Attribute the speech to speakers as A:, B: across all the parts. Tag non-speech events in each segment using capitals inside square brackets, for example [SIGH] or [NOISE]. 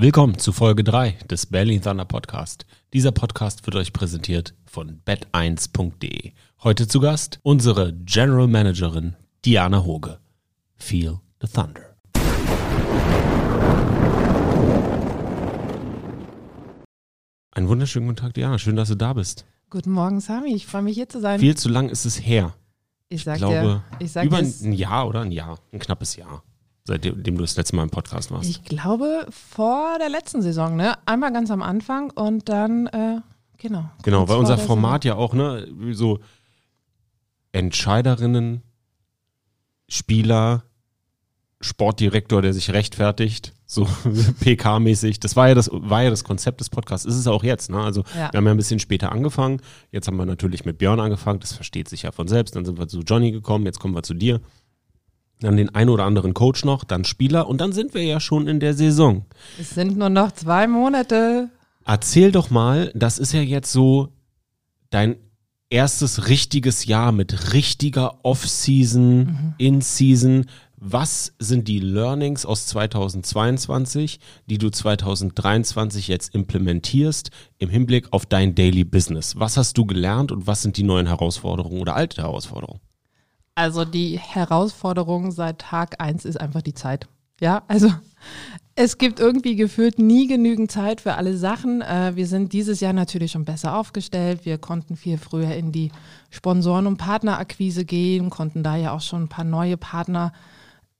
A: Willkommen zu Folge 3 des Berlin Thunder Podcast. Dieser Podcast wird euch präsentiert von bet1.de. Heute zu Gast unsere General Managerin Diana Hoge. Feel the Thunder. Einen wunderschönen guten Tag, Diana. Schön, dass du da bist.
B: Guten Morgen, Sami. Ich freue mich hier zu sein.
A: Viel zu lang ist es her.
B: ich sag
A: Ich glaube,
B: dir, ich sag
A: über
B: dir,
A: ein Jahr oder ein Jahr, ein knappes Jahr, seitdem du das letzte Mal im Podcast warst.
B: ich glaube vor der letzten Saison, ne? Einmal ganz am Anfang und dann, äh, genau.
A: Genau, weil unser Format ja auch, ne, so Entscheiderinnen, Spieler, Sportdirektor, der sich rechtfertigt, so [LAUGHS] PK-mäßig. Das war ja das, war ja das Konzept des Podcasts. Ist es auch jetzt, ne? Also
B: Ja.
A: wir haben ja ein bisschen später angefangen. Jetzt haben wir natürlich mit Björn angefangen, das versteht sich ja von selbst. Dann sind wir zu Johnny gekommen, jetzt kommen wir zu dir. Dann den ein oder anderen Coach noch, dann Spieler und dann sind wir ja schon in der Saison.
B: Es sind nur noch zwei Monate.
A: Erzähl doch mal, das ist ja jetzt so dein erstes richtiges Jahr mit richtiger Off-Season, In-Season. Was sind die Learnings aus 2022, die du 2023 jetzt implementierst im Hinblick auf dein Daily Business? Was hast du gelernt und was sind die neuen Herausforderungen oder alte Herausforderungen?
B: Also die Herausforderung seit Tag eins ist einfach die Zeit. Ja, also es gibt irgendwie gefühlt nie genügend Zeit für alle Sachen. Äh, wir sind dieses Jahr natürlich schon besser aufgestellt. Wir konnten viel früher in die Sponsoren- und Partnerakquise gehen, konnten da ja auch schon ein paar neue Partner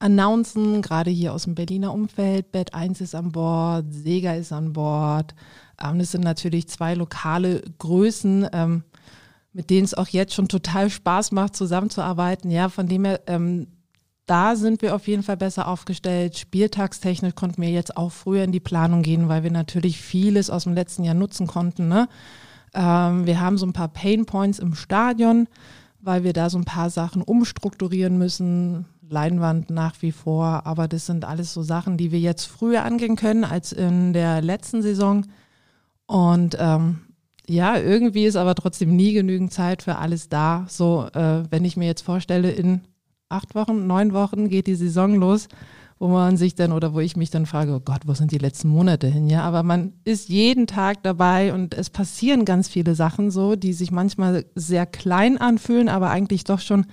B: announcen, gerade hier aus dem Berliner Umfeld. Bett 1 ist an Bord, Sega ist an Bord. Ähm, das sind natürlich zwei lokale Größen. Mit denen es auch jetzt schon total Spaß macht, zusammenzuarbeiten. Ja, von dem her, ähm, da sind wir auf jeden Fall besser aufgestellt. Spieltagstechnisch konnten wir jetzt auch früher in die Planung gehen, weil wir natürlich vieles aus dem letzten Jahr nutzen konnten. Ne? Ähm, wir haben so ein paar Pain Points im Stadion, weil wir da so ein paar Sachen umstrukturieren müssen. Leinwand nach wie vor, aber das sind alles so Sachen, die wir jetzt früher angehen können als in der letzten Saison. Und ähm, ja, irgendwie ist aber trotzdem nie genügend Zeit für alles da. So, äh, wenn ich mir jetzt vorstelle, in acht Wochen, neun Wochen geht die Saison los, wo man sich dann oder wo ich mich dann frage, oh Gott, wo sind die letzten Monate hin? Ja, aber man ist jeden Tag dabei und es passieren ganz viele Sachen so, die sich manchmal sehr klein anfühlen, aber eigentlich doch schon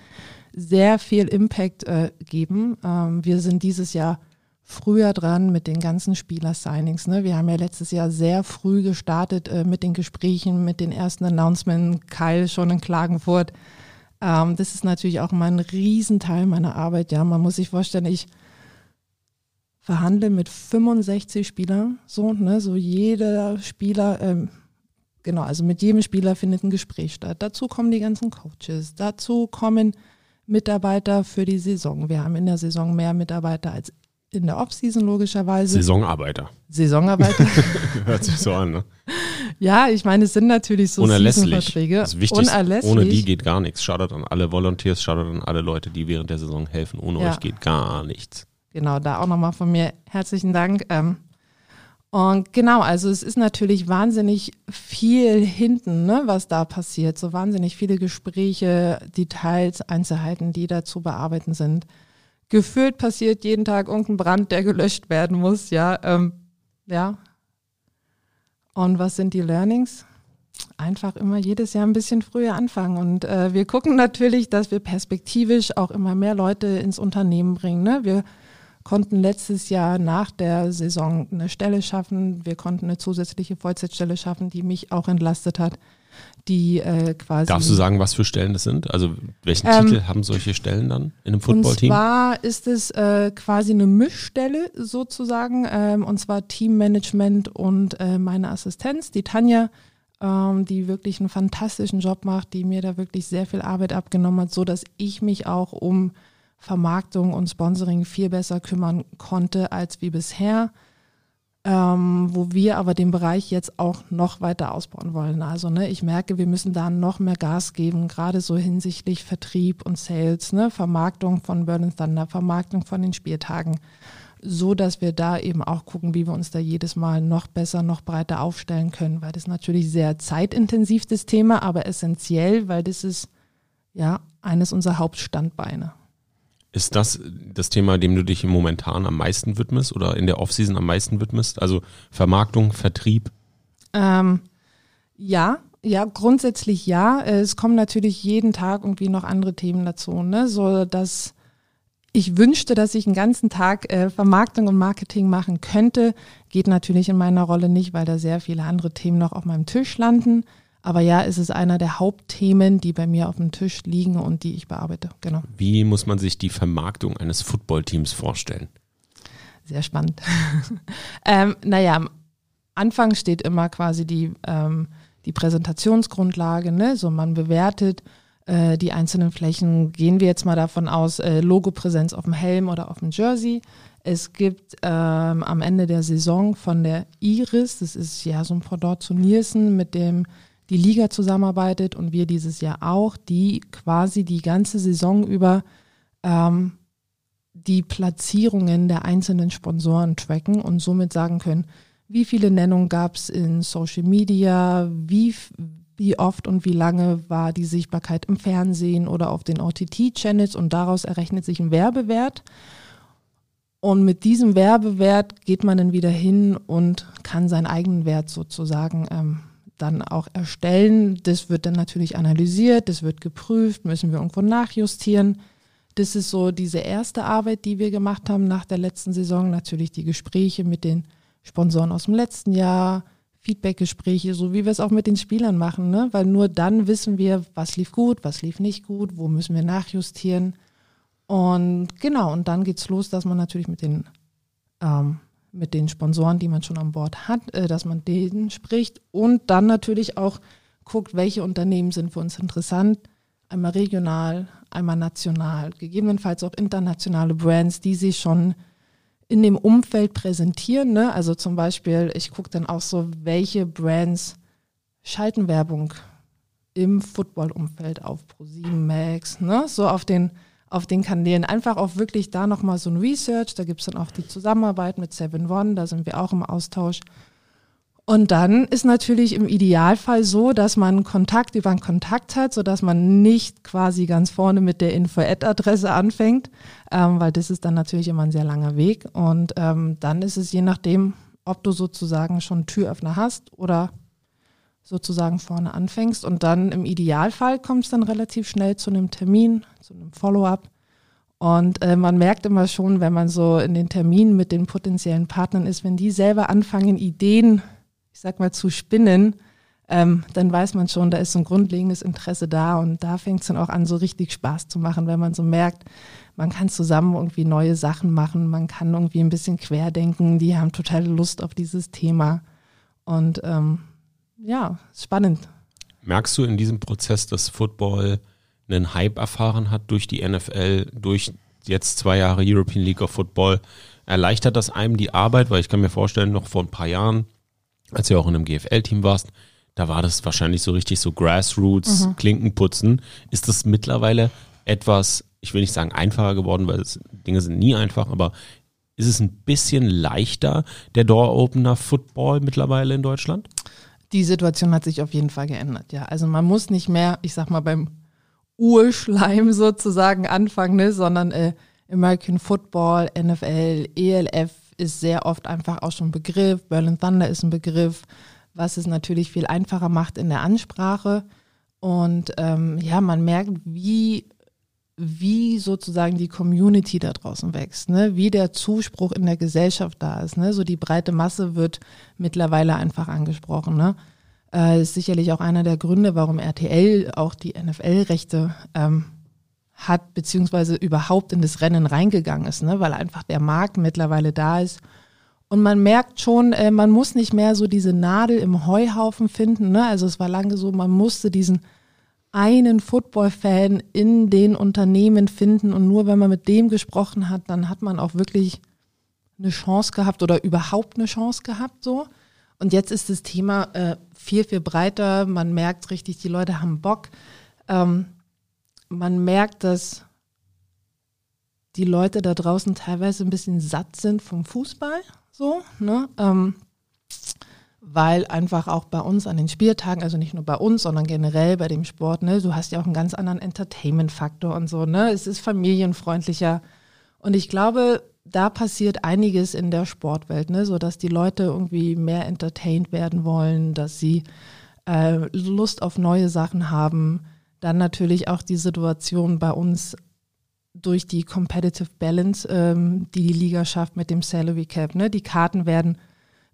B: sehr viel Impact äh, geben. Ähm, wir sind dieses Jahr früher dran mit den ganzen Spieler-Signings. Ne? Wir haben ja letztes Jahr sehr früh gestartet äh, mit den Gesprächen, mit den ersten Announcements. Kyle schon in Klagenfurt. Ähm, das ist natürlich auch immer ein Riesenteil meiner Arbeit. Ja, man muss sich vorstellen, ich verhandle mit 65 Spielern. So, ne? so jeder Spieler, ähm, genau, also mit jedem Spieler findet ein Gespräch statt. Dazu kommen die ganzen Coaches. Dazu kommen Mitarbeiter für die Saison. Wir haben in der Saison mehr Mitarbeiter als in der Offseason logischerweise.
A: Saisonarbeiter.
B: Saisonarbeiter. [LAUGHS]
A: Hört sich so an, ne?
B: ja, ich meine, es sind natürlich so.
A: Das wichtig.
B: Unerlässlich.
A: Ohne die geht gar nichts. Shoutout an alle Volunteers, Shoutout an alle Leute, die während der Saison helfen. Ohne
B: Ja.
A: euch geht gar nichts.
B: Genau, da auch nochmal von mir herzlichen Dank. Ähm, und genau, also es ist natürlich wahnsinnig viel hinten, ne, was da passiert. So wahnsinnig viele Gespräche, Details, Einzelheiten, die da zu bearbeiten sind. Gefühlt passiert jeden Tag irgendein Brand, der gelöscht werden muss, ja. Ähm, ja. Und was sind die Learnings? Einfach immer jedes Jahr ein bisschen früher anfangen. Und äh, wir gucken natürlich, dass wir perspektivisch auch immer mehr Leute ins Unternehmen bringen. Ne? Wir konnten letztes Jahr nach der Saison eine Stelle schaffen. Wir konnten eine zusätzliche Vollzeitstelle schaffen, die mich auch entlastet hat, die äh, quasi.
A: Darfst du sagen, was für Stellen das sind? Also welchen
B: Ähm,
A: Titel haben solche Stellen dann in einem
B: Und
A: Footballteam?
B: zwar ist es äh, quasi eine Mischstelle sozusagen, ähm, und zwar Teammanagement und äh, meine Assistenz, die Tanja, ähm, die wirklich einen fantastischen Job macht, die mir da wirklich sehr viel Arbeit abgenommen hat, so dass ich mich auch um Vermarktung und Sponsoring viel besser kümmern konnte als wie bisher. Ähm, wo wir aber den Bereich jetzt auch noch weiter ausbauen wollen. Also ne, ich merke, wir müssen da noch mehr Gas geben, gerade so hinsichtlich Vertrieb und Sales, ne, Vermarktung von Burn and Thunder, Vermarktung von den Spieltagen, so dass wir da eben auch gucken, wie wir uns da jedes Mal noch besser, noch breiter aufstellen können, weil das natürlich sehr zeitintensiv das Thema, aber essentiell, weil das ist ja eines unserer Hauptstandbeine.
A: Ist das das Thema, dem du dich momentan am meisten widmest oder in der Offseason am meisten widmest? Also Vermarktung, Vertrieb?
B: Ähm, ja, ja, grundsätzlich ja. Es kommen natürlich jeden Tag irgendwie noch andere Themen dazu, ne? So dass ich wünschte, dass ich einen ganzen Tag äh, Vermarktung und Marketing machen könnte. Geht natürlich in meiner Rolle nicht, weil da sehr viele andere Themen noch auf meinem Tisch landen. Aber ja, es ist einer der Hauptthemen, die bei mir auf dem Tisch liegen und die ich bearbeite. Genau.
A: Wie muss man sich die Vermarktung eines Footballteams vorstellen?
B: Sehr spannend. [LAUGHS] ähm, naja, am Anfang steht immer quasi die, ähm, die Präsentationsgrundlage. Ne? So man bewertet äh, die einzelnen Flächen. Gehen wir jetzt mal davon aus, äh, Logopräsenz auf dem Helm oder auf dem Jersey. Es gibt ähm, am Ende der Saison von der Iris, das ist ja so ein Pendant zu Nielsen, mit dem die Liga zusammenarbeitet und wir dieses Jahr auch, die quasi die ganze Saison über ähm, die Platzierungen der einzelnen Sponsoren tracken und somit sagen können, wie viele Nennungen gab es in Social Media, wie, wie oft und wie lange war die Sichtbarkeit im Fernsehen oder auf den OTT-Channels und daraus errechnet sich ein Werbewert. Und mit diesem Werbewert geht man dann wieder hin und kann seinen eigenen Wert sozusagen ähm, dann auch erstellen. Das wird dann natürlich analysiert, das wird geprüft, müssen wir irgendwo nachjustieren. Das ist so diese erste Arbeit, die wir gemacht haben nach der letzten Saison. Natürlich die Gespräche mit den Sponsoren aus dem letzten Jahr, Feedbackgespräche, so wie wir es auch mit den Spielern machen, ne? Weil nur dann wissen wir, was lief gut, was lief nicht gut, wo müssen wir nachjustieren. Und genau, und dann geht's los, dass man natürlich mit den ähm, mit den Sponsoren, die man schon an Bord hat, äh, dass man denen spricht und dann natürlich auch guckt, welche Unternehmen sind für uns interessant. Einmal regional, einmal national, gegebenenfalls auch internationale Brands, die sich schon in dem Umfeld präsentieren. Ne? Also zum Beispiel, ich gucke dann auch so, welche Brands schalten Werbung im Football-Umfeld auf Pro7 Max, ne? so auf den auf den Kanälen. Einfach auch wirklich da nochmal so ein Research. Da gibt es dann auch die Zusammenarbeit mit Seven One, da sind wir auch im Austausch. Und dann ist natürlich im Idealfall so, dass man Kontakt über einen Kontakt hat, sodass man nicht quasi ganz vorne mit der Info-Ad-Adresse anfängt, ähm, weil das ist dann natürlich immer ein sehr langer Weg. Und ähm, dann ist es je nachdem, ob du sozusagen schon Türöffner hast oder sozusagen vorne anfängst. Und dann im Idealfall kommt es dann relativ schnell zu einem Termin, zu einem Follow-up. Und äh, man merkt immer schon, wenn man so in den Terminen mit den potenziellen Partnern ist, wenn die selber anfangen, Ideen, ich sag mal, zu spinnen, ähm, dann weiß man schon, da ist so ein grundlegendes Interesse da und da fängt es dann auch an, so richtig Spaß zu machen, wenn man so merkt, man kann zusammen irgendwie neue Sachen machen, man kann irgendwie ein bisschen querdenken, die haben total Lust auf dieses Thema. Und ähm, ja, spannend.
A: Merkst du in diesem Prozess, dass Football einen Hype erfahren hat durch die NFL, durch jetzt zwei Jahre European League of Football. Erleichtert das einem die Arbeit? Weil ich kann mir vorstellen, noch vor ein paar Jahren, als du auch in einem GFL-Team warst, da war das wahrscheinlich so richtig so Grassroots, mhm. Klinkenputzen. Ist das mittlerweile etwas, ich will nicht sagen einfacher geworden, weil es, Dinge sind nie einfach, aber ist es ein bisschen leichter, der Door-Opener Football mittlerweile in Deutschland?
B: Die Situation hat sich auf jeden Fall geändert, ja. Also man muss nicht mehr, ich sag mal, beim Urschleim sozusagen anfangen, ne? sondern äh, American Football, NFL, ELF ist sehr oft einfach auch schon ein Begriff. Berlin Thunder ist ein Begriff, was es natürlich viel einfacher macht in der Ansprache. Und ähm, ja, man merkt, wie, wie sozusagen die Community da draußen wächst, ne? wie der Zuspruch in der Gesellschaft da ist. Ne? So die breite Masse wird mittlerweile einfach angesprochen. Ne? Äh, ist sicherlich auch einer der Gründe, warum RTL auch die NFL-Rechte ähm, hat, beziehungsweise überhaupt in das Rennen reingegangen ist, ne? weil einfach der Markt mittlerweile da ist. Und man merkt schon, äh, man muss nicht mehr so diese Nadel im Heuhaufen finden. Ne? Also es war lange so, man musste diesen einen Football-Fan in den Unternehmen finden und nur wenn man mit dem gesprochen hat, dann hat man auch wirklich eine Chance gehabt oder überhaupt eine Chance gehabt so. Und jetzt ist das Thema äh, viel, viel breiter. Man merkt richtig, die Leute haben Bock. Ähm, man merkt, dass die Leute da draußen teilweise ein bisschen satt sind vom Fußball, so, ne? Ähm, weil einfach auch bei uns an den Spieltagen, also nicht nur bei uns, sondern generell bei dem Sport, ne, du hast ja auch einen ganz anderen Entertainment-Faktor und so, ne? Es ist familienfreundlicher. Und ich glaube, da passiert einiges in der Sportwelt, ne? so die Leute irgendwie mehr entertained werden wollen, dass sie äh, Lust auf neue Sachen haben. Dann natürlich auch die Situation bei uns durch die Competitive Balance, ähm, die die Liga schafft mit dem Salary Cap. Ne? Die Karten werden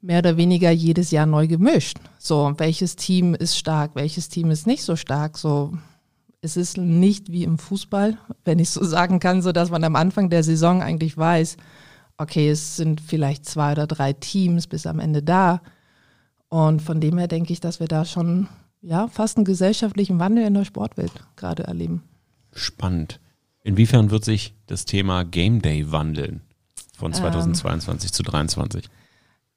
B: mehr oder weniger jedes Jahr neu gemischt. So, welches Team ist stark, welches Team ist nicht so stark. So, es ist nicht wie im Fußball, wenn ich so [LAUGHS] sagen kann, so dass man am Anfang der Saison eigentlich weiß, okay, es sind vielleicht zwei oder drei Teams bis am Ende da. Und von dem her denke ich, dass wir da schon ja fast einen gesellschaftlichen Wandel in der Sportwelt gerade erleben.
A: Spannend. Inwiefern wird sich das Thema Game Day wandeln von 2022 ähm, zu 2023?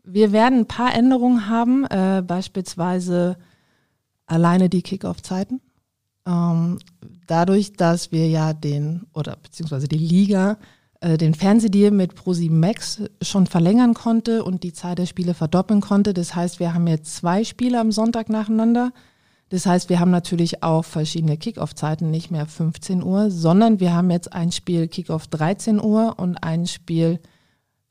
B: Wir werden ein paar Änderungen haben, äh, beispielsweise alleine die Kickoff-Zeiten. Ähm, dadurch, dass wir ja den, oder beziehungsweise die Liga, äh, den Fernsehdeal mit Pro7 Max schon verlängern konnte und die Zahl der Spiele verdoppeln konnte. Das heißt, wir haben jetzt zwei Spiele am Sonntag nacheinander. Das heißt, wir haben natürlich auch verschiedene Kickoff-Zeiten, nicht mehr 15 Uhr, sondern wir haben jetzt ein Spiel Kickoff 13 Uhr und ein Spiel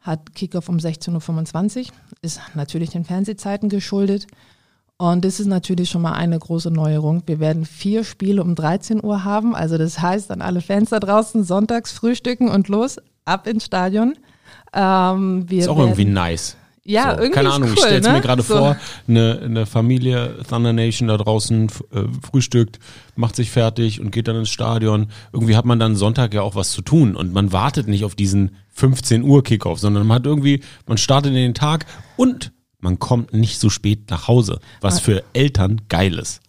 B: hat Kickoff um 16.25 Uhr. Ist natürlich den Fernsehzeiten geschuldet. Und das ist natürlich schon mal eine große Neuerung. Wir werden vier Spiele um 13 Uhr haben. Also das heißt, an alle Fans da draußen sonntags frühstücken und los, ab ins Stadion.
A: Ähm, ist auch irgendwie nice.
B: Ja,
A: so,
B: irgendwie.
A: Keine Ahnung,
B: cool,
A: ich stelle es
B: ne?
A: mir gerade
B: so.
A: vor, eine, eine Familie Thunder Nation da draußen äh, frühstückt, macht sich fertig und geht dann ins Stadion. Irgendwie hat man dann Sonntag ja auch was zu tun und man wartet nicht auf diesen 15 Uhr Kickoff, sondern man hat irgendwie, man startet in den Tag und man kommt nicht so spät nach Hause, was ah. für Eltern geil ist.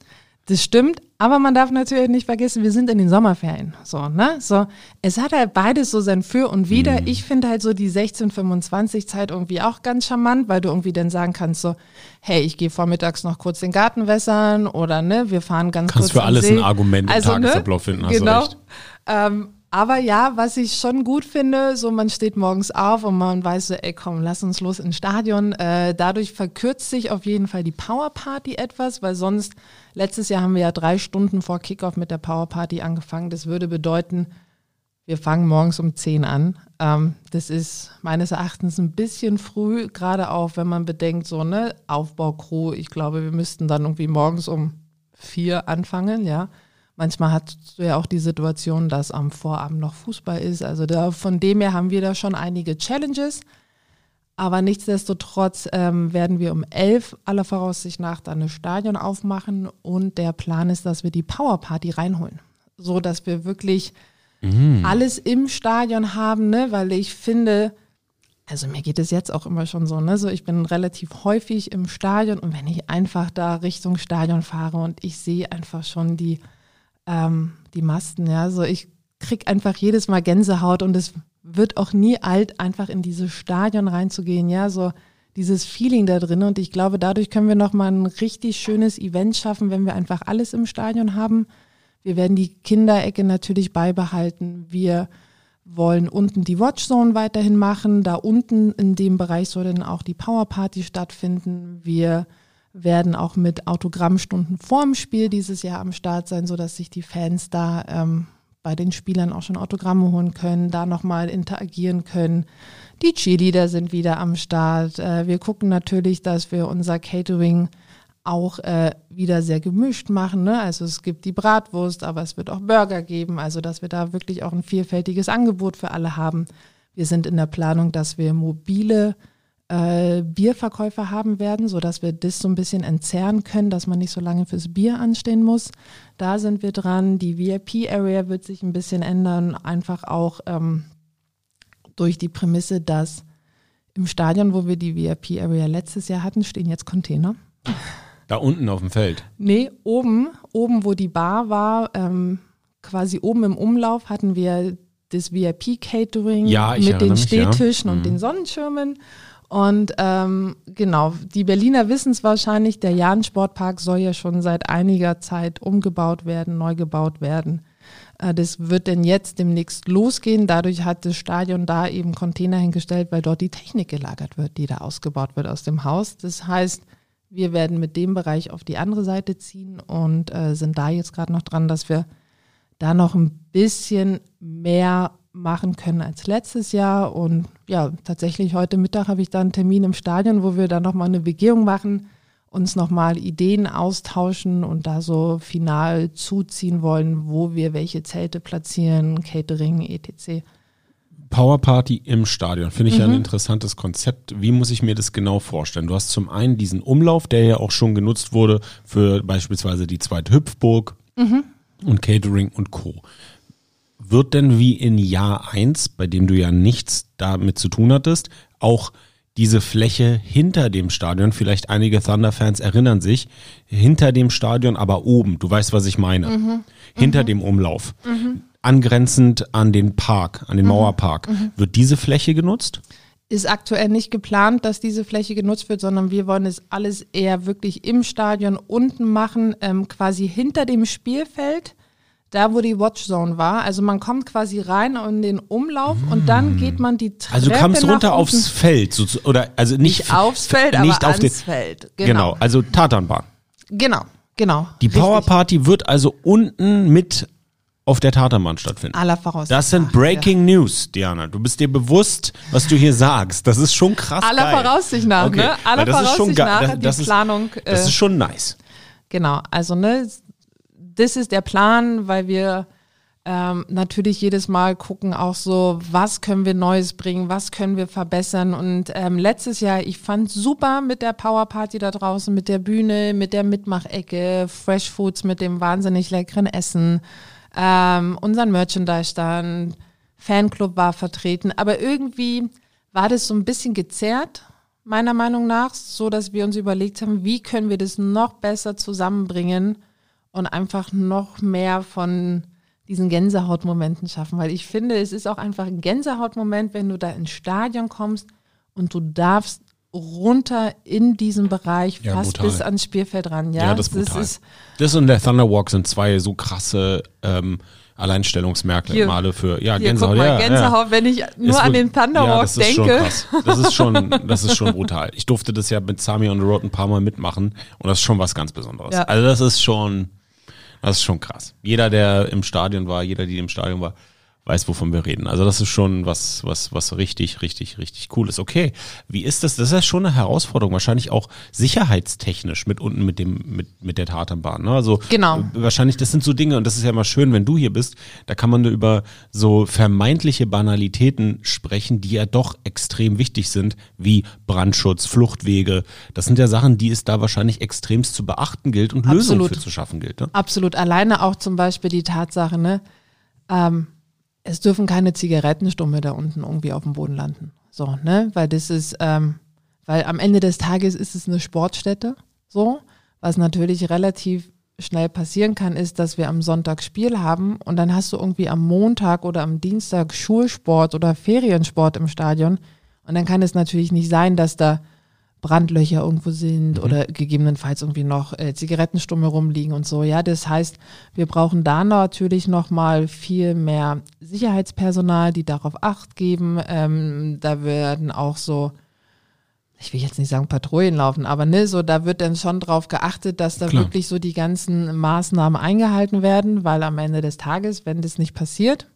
B: Das stimmt, aber man darf natürlich nicht vergessen, wir sind in den Sommerferien. So, ne? So, es hat halt beides so sein Für und Wider. Mhm. Ich finde halt so die 16-25 Zeit irgendwie auch ganz charmant, weil du irgendwie dann sagen kannst so, hey, ich gehe vormittags noch kurz den Garten wässern oder ne, wir fahren ganz
A: Kannst
B: kurz
A: für alles
B: See.
A: ein Argument im
B: also,
A: Tagesablauf
B: ne?
A: finden, hast
B: genau.
A: du recht.
B: Ähm, aber ja, was ich schon gut finde, so man steht morgens auf und man weiß so, ey komm, lass uns los ins Stadion. Äh, dadurch verkürzt sich auf jeden Fall die Powerparty etwas, weil sonst, letztes Jahr haben wir ja drei Stunden vor Kickoff mit der Powerparty angefangen. Das würde bedeuten, wir fangen morgens um 10 an. Ähm, das ist meines Erachtens ein bisschen früh, gerade auch wenn man bedenkt, so ne, Aufbaucrew, ich glaube, wir müssten dann irgendwie morgens um vier anfangen, ja. Manchmal hast du ja auch die Situation, dass am Vorabend noch Fußball ist. Also da, von dem her haben wir da schon einige Challenges. Aber nichtsdestotrotz ähm, werden wir um elf aller Voraussicht nach dann ein Stadion aufmachen und der Plan ist, dass wir die Powerparty reinholen. So dass wir wirklich mhm. alles im Stadion haben, ne? weil ich finde, also mir geht es jetzt auch immer schon so, ne? So ich bin relativ häufig im Stadion und wenn ich einfach da Richtung Stadion fahre und ich sehe einfach schon die ähm, die Masten, ja. So ich krieg einfach jedes Mal Gänsehaut und es wird auch nie alt, einfach in dieses Stadion reinzugehen, ja. So dieses Feeling da drin und ich glaube, dadurch können wir nochmal ein richtig schönes Event schaffen, wenn wir einfach alles im Stadion haben. Wir werden die Kinderecke natürlich beibehalten. Wir wollen unten die Watchzone weiterhin machen. Da unten in dem Bereich soll dann auch die Powerparty stattfinden. Wir werden auch mit Autogrammstunden vorm Spiel dieses Jahr am Start sein, sodass sich die Fans da ähm, bei den Spielern auch schon Autogramme holen können, da nochmal interagieren können. Die Cheerleader sind wieder am Start. Äh, wir gucken natürlich, dass wir unser Catering auch äh, wieder sehr gemischt machen. Ne? Also es gibt die Bratwurst, aber es wird auch Burger geben, also dass wir da wirklich auch ein vielfältiges Angebot für alle haben. Wir sind in der Planung, dass wir mobile äh, Bierverkäufer haben werden, sodass wir das so ein bisschen entzerren können, dass man nicht so lange fürs Bier anstehen muss. Da sind wir dran. Die VIP-Area wird sich ein bisschen ändern, einfach auch ähm, durch die Prämisse, dass im Stadion, wo wir die VIP-Area letztes Jahr hatten, stehen jetzt Container.
A: Da unten auf dem Feld?
B: Nee, oben, oben, wo die Bar war, ähm, quasi oben im Umlauf hatten wir das VIP-Catering
A: ja,
B: mit den Stehtischen
A: ja.
B: und mhm. den Sonnenschirmen. Und ähm, genau, die Berliner wissen es wahrscheinlich, der Jahn-Sportpark soll ja schon seit einiger Zeit umgebaut werden, neu gebaut werden. Äh, das wird denn jetzt demnächst losgehen. Dadurch hat das Stadion da eben Container hingestellt, weil dort die Technik gelagert wird, die da ausgebaut wird aus dem Haus. Das heißt, wir werden mit dem Bereich auf die andere Seite ziehen und äh, sind da jetzt gerade noch dran, dass wir da noch ein bisschen mehr machen können als letztes Jahr. Und ja, tatsächlich heute Mittag habe ich da einen Termin im Stadion, wo wir dann nochmal eine Begehung machen, uns nochmal Ideen austauschen und da so final zuziehen wollen, wo wir welche Zelte platzieren, Catering, etc.
A: Powerparty im Stadion. Finde ich mhm. ja ein interessantes Konzept. Wie muss ich mir das genau vorstellen? Du hast zum einen diesen Umlauf, der ja auch schon genutzt wurde für beispielsweise die zweite Hüpfburg mhm. und Catering und Co. Wird denn wie in Jahr eins, bei dem du ja nichts damit zu tun hattest, auch diese Fläche hinter dem Stadion, vielleicht einige Thunder-Fans erinnern sich, hinter dem Stadion, aber oben, du weißt, was ich meine, mhm. hinter mhm. dem Umlauf, mhm. angrenzend an den Park, an den mhm. Mauerpark, mhm. wird diese Fläche genutzt?
B: Ist aktuell nicht geplant, dass diese Fläche genutzt wird, sondern wir wollen es alles eher wirklich im Stadion unten machen, ähm, quasi hinter dem Spielfeld da wo die Watchzone war. Also man kommt quasi rein in den Umlauf mm. und dann geht man die Treppe
A: Also du kamst runter aufs Feld so, oder also nicht,
B: nicht aufs Feld, nicht aber auf ans Feld.
A: Genau. genau, also Tatanbahn.
B: Genau, genau.
A: Die Powerparty wird also unten mit auf der Tatanbahn stattfinden.
B: Aller Voraussicht.
A: Das sind Breaking ja. News, Diana. Du bist dir bewusst, was du hier sagst. Das ist schon krass.
B: Aller
A: geil.
B: Voraussicht nach, okay. ne? Aller Voraussicht nach die Planung.
A: Ist, das ist schon nice.
B: Genau, also ne, das ist der Plan, weil wir ähm, natürlich jedes Mal gucken auch so, was können wir Neues bringen, was können wir verbessern. Und ähm, letztes Jahr, ich fand super mit der Power Party da draußen, mit der Bühne, mit der Mitmachecke, Fresh Foods, mit dem wahnsinnig leckeren Essen, ähm, unseren Merchandise-Stand, Fanclub war vertreten. Aber irgendwie war das so ein bisschen gezerrt, meiner Meinung nach, so dass wir uns überlegt haben, wie können wir das noch besser zusammenbringen und einfach noch mehr von diesen Gänsehautmomenten schaffen, weil ich finde, es ist auch einfach ein Gänsehautmoment, wenn du da ins Stadion kommst und du darfst runter in diesem Bereich ja, fast brutal. bis ans Spielfeld ran. Ja,
A: ja das, das ist Das und der Thunderwalk sind zwei so krasse ähm, Alleinstellungsmerkmale für ja
B: hier, Gänsehaut. Mal, ja, Gänsehaut, ja. wenn ich nur ist, an den Thunderwalk ja, denke.
A: Ist. Das ist schon, das ist schon brutal. Ich durfte das ja mit Sami on the Road ein paar Mal mitmachen und das ist schon was ganz Besonderes. Also das ist schon das ist schon krass. Jeder, der im Stadion war, jeder, die im Stadion war, weiß, wovon wir reden. Also das ist schon was, was, was richtig, richtig, richtig cool ist. Okay, wie ist das? Das ist ja schon eine Herausforderung, wahrscheinlich auch sicherheitstechnisch mit unten mit dem, mit, mit der Tatanbahn. Ne? Also
B: genau.
A: Äh, wahrscheinlich, das sind so Dinge, und das ist ja mal schön, wenn du hier bist, da kann man nur über so vermeintliche Banalitäten sprechen, die ja doch extrem wichtig sind, wie Brandschutz, Fluchtwege. Das sind ja Sachen, die es da wahrscheinlich extremst zu beachten gilt und. Lösungen für zu schaffen gilt. Ne?
B: Absolut. Alleine auch zum Beispiel die Tatsache, ne? Ähm, es dürfen keine Zigarettenstumme da unten irgendwie auf dem Boden landen. So, ne? Weil das ist, ähm, weil am Ende des Tages ist es eine Sportstätte, so. Was natürlich relativ schnell passieren kann, ist, dass wir am Sonntag Spiel haben und dann hast du irgendwie am Montag oder am Dienstag Schulsport oder Feriensport im Stadion. Und dann kann es natürlich nicht sein, dass da Brandlöcher irgendwo sind mhm. oder gegebenenfalls irgendwie noch äh, Zigarettenstumme rumliegen und so. Ja, das heißt, wir brauchen da natürlich noch mal viel mehr Sicherheitspersonal, die darauf Acht geben. Ähm, da werden auch so ich will jetzt nicht sagen Patrouillen laufen, aber ne, so da wird dann schon drauf geachtet, dass da Klar. wirklich so die ganzen Maßnahmen eingehalten werden, weil am Ende des Tages, wenn das nicht passiert,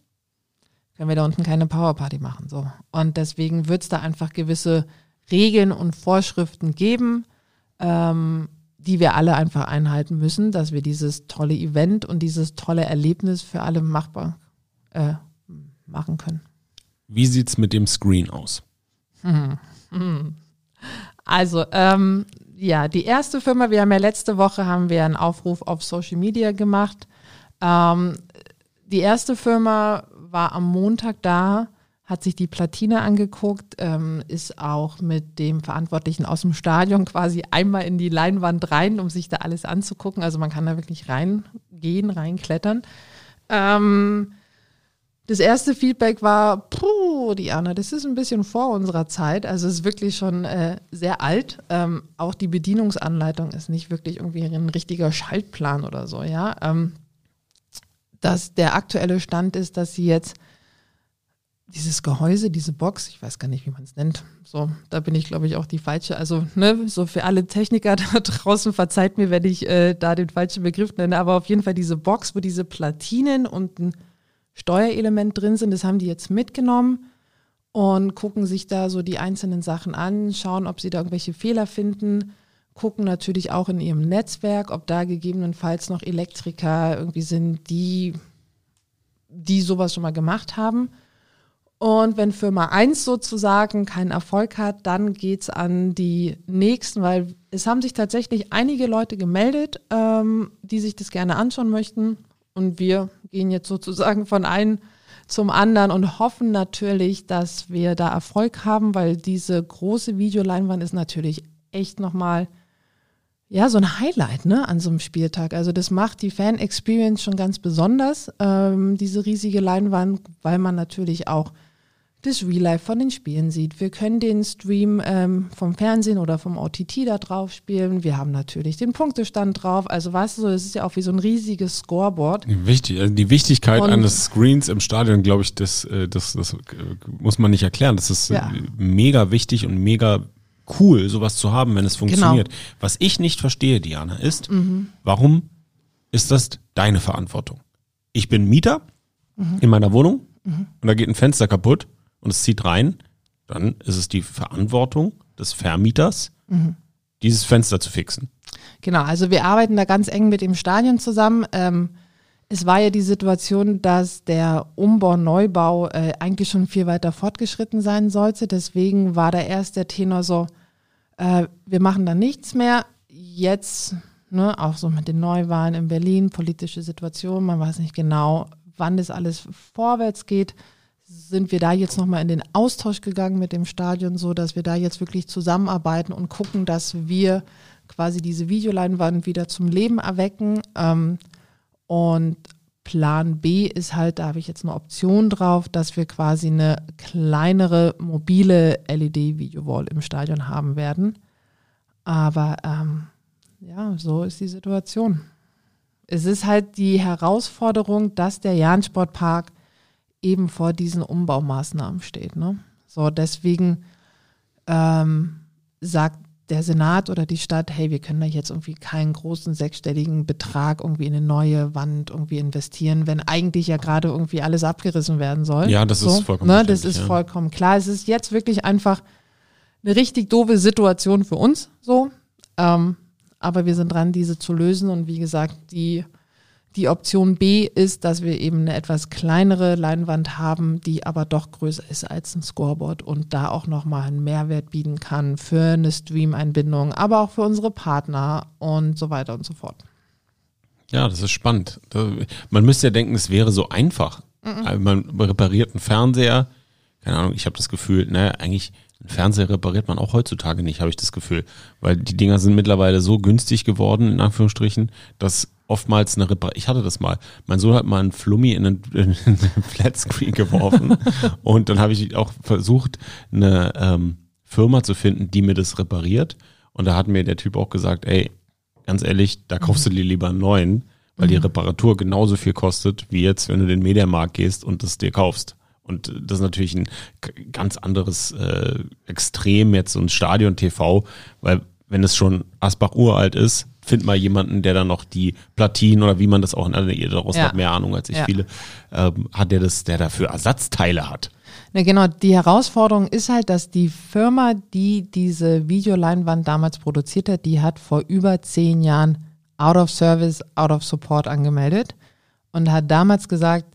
B: können wir da unten keine Powerparty machen. So. Und deswegen wird es da einfach gewisse Regeln und Vorschriften geben, ähm, die wir alle einfach einhalten müssen, dass wir dieses tolle Event und dieses tolle Erlebnis für alle machbar äh, machen können.
A: Wie sieht es mit dem Screen aus? [LAUGHS]
B: Also, ähm, ja, die erste Firma, wir haben ja letzte Woche haben wir einen Aufruf auf Social Media gemacht. Ähm, die erste Firma war am Montag da hat sich die Platine angeguckt, ähm, ist auch mit dem Verantwortlichen aus dem Stadion quasi einmal in die Leinwand rein, um sich da alles anzugucken. Also man kann da wirklich reingehen, reinklettern. Ähm, das erste Feedback war, puh, Diana, das ist ein bisschen vor unserer Zeit. Also es ist wirklich schon äh, sehr alt. Ähm, auch die Bedienungsanleitung ist nicht wirklich irgendwie ein richtiger Schaltplan oder so, ja. Ähm, dass der aktuelle Stand ist, dass sie jetzt dieses Gehäuse, diese Box, ich weiß gar nicht, wie man es nennt. So, da bin ich, glaube ich, auch die falsche. Also, ne, so für alle Techniker [LAUGHS] da draußen, verzeiht mir, wenn ich äh, da den falschen Begriff nenne, aber auf jeden Fall diese Box, wo diese Platinen und ein Steuerelement drin sind. Das haben die jetzt mitgenommen und gucken sich da so die einzelnen Sachen an, schauen, ob sie da irgendwelche Fehler finden, gucken natürlich auch in ihrem Netzwerk, ob da gegebenenfalls noch Elektriker irgendwie sind, die, die sowas schon mal gemacht haben. Und wenn Firma 1 sozusagen keinen Erfolg hat, dann geht es an die nächsten, weil es haben sich tatsächlich einige Leute gemeldet, ähm, die sich das gerne anschauen möchten. Und wir gehen jetzt sozusagen von einem zum anderen und hoffen natürlich, dass wir da Erfolg haben, weil diese große Videoleinwand ist natürlich echt nochmal ja, so ein Highlight ne, an so einem Spieltag. Also das macht die Fan-Experience schon ganz besonders, ähm, diese riesige Leinwand, weil man natürlich auch das Real Life von den Spielen sieht. Wir können den Stream ähm, vom Fernsehen oder vom OTT da drauf spielen. Wir haben natürlich den Punktestand drauf. Also weißt du, es ist ja auch wie so ein riesiges Scoreboard.
A: Wichtig, also die Wichtigkeit Und eines Screens im Stadion, glaube ich, das, äh, das, das äh, muss man nicht erklären. Das ist ja. mega wichtig und mega cool, sowas zu haben, wenn es genau. funktioniert. Genau. Was ich nicht verstehe, Diana, ist, mhm. warum ist das deine Verantwortung? Ich bin Mieter mhm. in meiner Wohnung mhm. und da geht ein Fenster kaputt und es zieht rein, dann ist es die Verantwortung des Vermieters, mhm. dieses Fenster zu fixen.
B: Genau, also wir arbeiten da ganz eng mit dem Stadion zusammen. Ähm, es war ja die Situation, dass der Umbau, Neubau äh, eigentlich schon viel weiter fortgeschritten sein sollte. Deswegen war da erst der Tenor so, äh, wir machen da nichts mehr. Jetzt, ne, auch so mit den Neuwahlen in Berlin, politische Situation, man weiß nicht genau, wann das alles vorwärts geht sind wir da jetzt nochmal in den Austausch gegangen mit dem Stadion, so dass wir da jetzt wirklich zusammenarbeiten und gucken, dass wir quasi diese Videoleinwand wieder zum Leben erwecken. Ähm, und Plan B ist halt, da habe ich jetzt eine Option drauf, dass wir quasi eine kleinere mobile LED-Video-Wall im Stadion haben werden. Aber ähm, ja, so ist die Situation. Es ist halt die Herausforderung, dass der Jahn-Sportpark eben vor diesen Umbaumaßnahmen steht. Ne? So, deswegen ähm, sagt der Senat oder die Stadt, hey, wir können da jetzt irgendwie keinen großen sechsstelligen Betrag irgendwie in eine neue Wand irgendwie investieren, wenn eigentlich ja gerade irgendwie alles abgerissen werden soll.
A: Ja, das so, ist vollkommen
B: ne, Das ist ja. vollkommen klar. Es ist jetzt wirklich einfach eine richtig doofe Situation für uns so. Ähm, aber wir sind dran, diese zu lösen. Und wie gesagt, die die Option B ist, dass wir eben eine etwas kleinere Leinwand haben, die aber doch größer ist als ein Scoreboard und da auch nochmal einen Mehrwert bieten kann für eine Stream-Einbindung, aber auch für unsere Partner und so weiter und so fort.
A: Ja, das ist spannend. Man müsste ja denken, es wäre so einfach. Mhm. Man repariert einen Fernseher, keine Ahnung, ich habe das Gefühl, naja, eigentlich einen Fernseher repariert man auch heutzutage nicht, habe ich das Gefühl. Weil die Dinger sind mittlerweile so günstig geworden, in Anführungsstrichen, dass oftmals eine Repar ich hatte das mal. Mein Sohn hat mal einen Flummi in einen, in einen Flatscreen geworfen [LAUGHS] und dann habe ich auch versucht, eine ähm, Firma zu finden, die mir das repariert. Und da hat mir der Typ auch gesagt, ey, ganz ehrlich, da kaufst du dir lieber einen neuen, weil mhm. die Reparatur genauso viel kostet, wie jetzt, wenn du den Mediamarkt gehst und das dir kaufst. Und das ist natürlich ein ganz anderes äh, Extrem jetzt so ein Stadion-TV, weil wenn es schon Asbach uralt ist, find mal jemanden, der dann noch die Platinen oder wie man das auch in also ihr daraus ja. hat mehr Ahnung als ich ja. viele, ähm, hat der das, der dafür Ersatzteile hat.
B: Na genau, die Herausforderung ist halt, dass die Firma, die diese Videoleinwand damals produziert hat, die hat vor über zehn Jahren out of service, out of support angemeldet und hat damals gesagt,